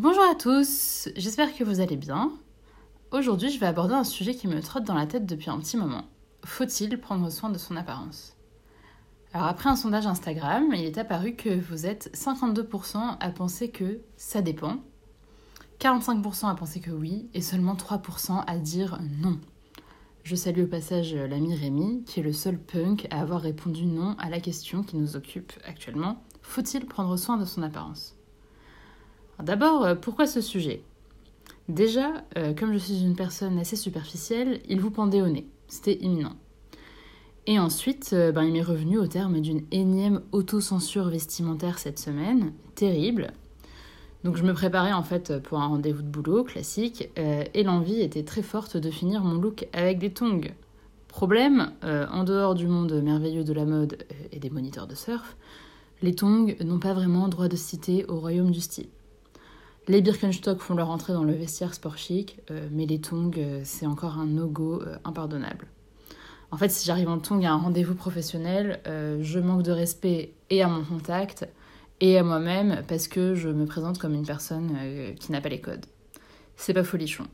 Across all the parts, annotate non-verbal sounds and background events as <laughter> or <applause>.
Bonjour à tous, j'espère que vous allez bien. Aujourd'hui, je vais aborder un sujet qui me trotte dans la tête depuis un petit moment. Faut-il prendre soin de son apparence? Alors après un sondage Instagram, il est apparu que vous êtes 52% à penser que ça dépend, 45% à penser que oui, et seulement 3% à dire non. Je salue au passage l'ami Rémi, qui est le seul punk à avoir répondu non à la question qui nous occupe actuellement. Faut-il prendre soin de son apparence? D'abord, euh, pourquoi ce sujet? Déjà, euh, comme je suis une personne assez superficielle, il vous pendait au nez. C'était imminent. Et ensuite, euh, ben, il m'est revenu au terme d'une énième autocensure vestimentaire cette semaine, terrible. Donc je me préparais en fait pour un rendez-vous de boulot classique, et l'envie était très forte de finir mon look avec des tongs. Problème, en dehors du monde merveilleux de la mode et des moniteurs de surf, les tongs n'ont pas vraiment droit de citer au royaume du style. Les Birkenstock font leur entrée dans le vestiaire sport chic, euh, mais les tongs, euh, c'est encore un no-go euh, impardonnable. En fait, si j'arrive en tongs à un rendez-vous professionnel, je manque de respect et à mon contact et à moi-même parce que je me présente comme une personne qui n'a pas les codes. C'est pas folichon.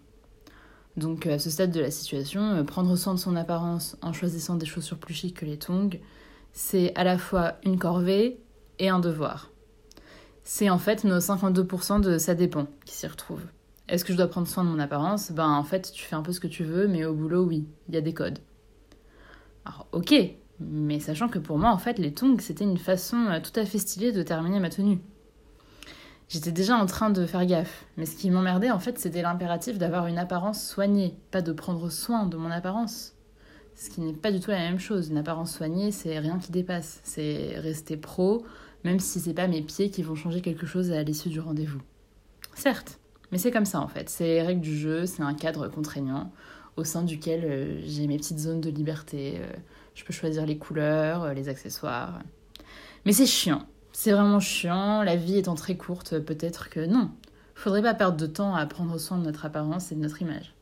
Donc à ce stade de la situation, prendre soin de son apparence en choisissant des chaussures plus chic que les tongs, c'est à la fois une corvée et un devoir c'est en fait nos 52% de ça dépend qui s'y retrouvent. Est-ce que je dois prendre soin de mon apparence? Ben en fait, tu fais un peu ce que tu veux, mais au boulot, oui, il y a des codes. Alors ok, mais sachant que pour moi, en fait, les tongs, c'était une façon euh, tout à fait stylée de terminer ma tenue. J'étais déjà en train de faire gaffe, mais ce qui m'emmerdait, en fait, c'était l'impératif d'avoir une apparence soignée, pas de prendre soin de mon apparence. Ce qui n'est pas du tout la même chose. Une apparence soignée, c'est rien qui dépasse. C'est rester pro, même si c'est pas mes pieds qui vont changer quelque chose à l'issue du rendez-vous. Certes, mais c'est comme ça en fait, c'est les règles du jeu, c'est un cadre contraignant au sein duquel euh, j'ai mes petites zones de liberté, euh, je peux choisir les couleurs, euh, les accessoires. Mais c'est chiant, c'est vraiment chiant, la vie étant très courte, peut-être que non. Faudrait pas perdre de temps à prendre soin de notre apparence et de notre image.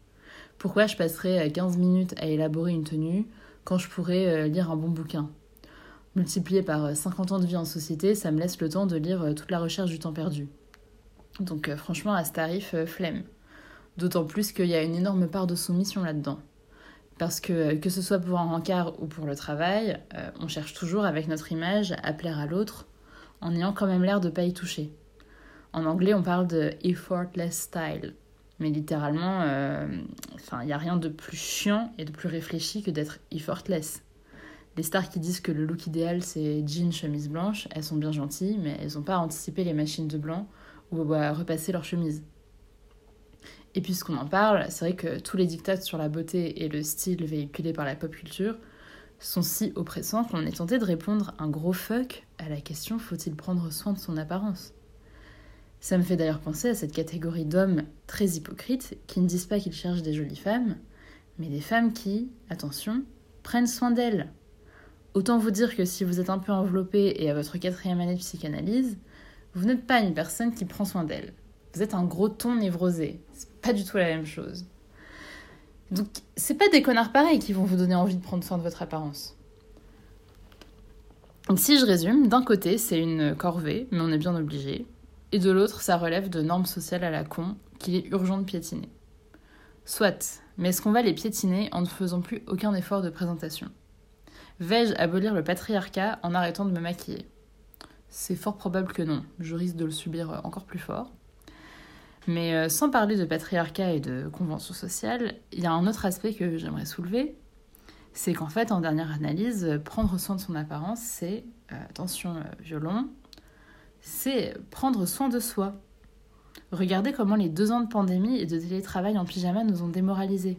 Pourquoi je passerais 15 minutes à élaborer une tenue quand je pourrais lire un bon bouquin? Multiplié par 50 euh, ans de vie en société, ça me laisse le temps de lire euh, toute la recherche du temps perdu. Donc euh, franchement, à ce tarif, flemme. D'autant plus qu'il y a une énorme part de soumission là-dedans. Parce que que ce soit pour un rencard ou pour le travail, on cherche toujours avec notre image à plaire à l'autre, en ayant quand même l'air de pas y toucher. En anglais, on parle de effortless style. Mais littéralement, il n'y a rien de plus chiant et de plus réfléchi que d'être effortless. Les stars qui disent que le look idéal c'est jean, chemise blanche, elles sont bien gentilles, mais elles n'ont pas anticipé les machines de blanc ou à repasser leur chemise. Et puisqu'on en parle, c'est vrai que tous les dictats sur la beauté et le style véhiculés par la pop culture sont si oppressants qu'on est tenté de répondre un gros fuck à la question faut-il prendre soin de son apparence? Ça me fait d'ailleurs penser à cette catégorie d'hommes très hypocrites qui ne disent pas qu'ils cherchent des jolies femmes, mais des femmes qui, attention, prennent soin d'elles Autant vous dire que si vous êtes un peu enveloppé et à votre quatrième année de psychanalyse, vous n'êtes pas une personne qui prend soin d'elle. Vous êtes un gros ton névrosé. C'est pas du tout la même chose. Donc, c'est pas des connards pareils qui vont vous donner envie de prendre soin de votre apparence. Donc, si je résume, d'un côté, c'est une corvée, mais on est bien obligé. Et de l'autre, ça relève de normes sociales à la con qu'il est urgent de piétiner. Soit, mais est-ce qu'on va les piétiner en ne faisant plus aucun effort de présentation? Vais-je abolir le patriarcat en arrêtant de me maquiller? C'est fort probable que non, je risque de le subir encore plus fort. Mais euh, sans parler de patriarcat et de convention sociale, il y a un autre aspect que j'aimerais soulever, c'est qu'en fait, en dernière analyse, prendre soin de son apparence, c'est, euh, attention euh, violon, c'est prendre soin de soi. Regardez comment les deux ans de pandémie et de télétravail en pyjama nous ont démoralisés.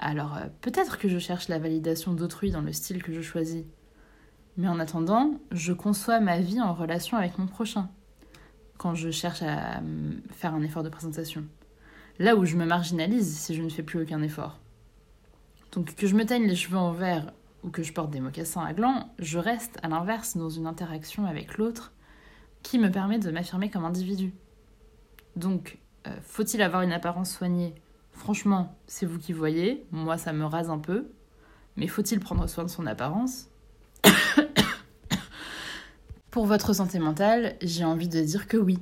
Alors euh, peut-être que je cherche la validation d'autrui dans le style que je choisis. Mais en attendant, je conçois ma vie en relation avec mon prochain, quand je cherche à faire un effort de présentation. Là où je me marginalise si je ne fais plus aucun effort. Donc que je me teigne les cheveux en vert ou que je porte des mocassins à gland, je reste à l'inverse dans une interaction avec l'autre qui me permet de m'affirmer comme individu. Donc, euh, faut-il avoir une apparence soignée? Franchement, c'est vous qui voyez, moi ça me rase un peu, mais faut-il prendre soin de son apparence <coughs> Pour votre santé mentale, j'ai envie de dire que oui.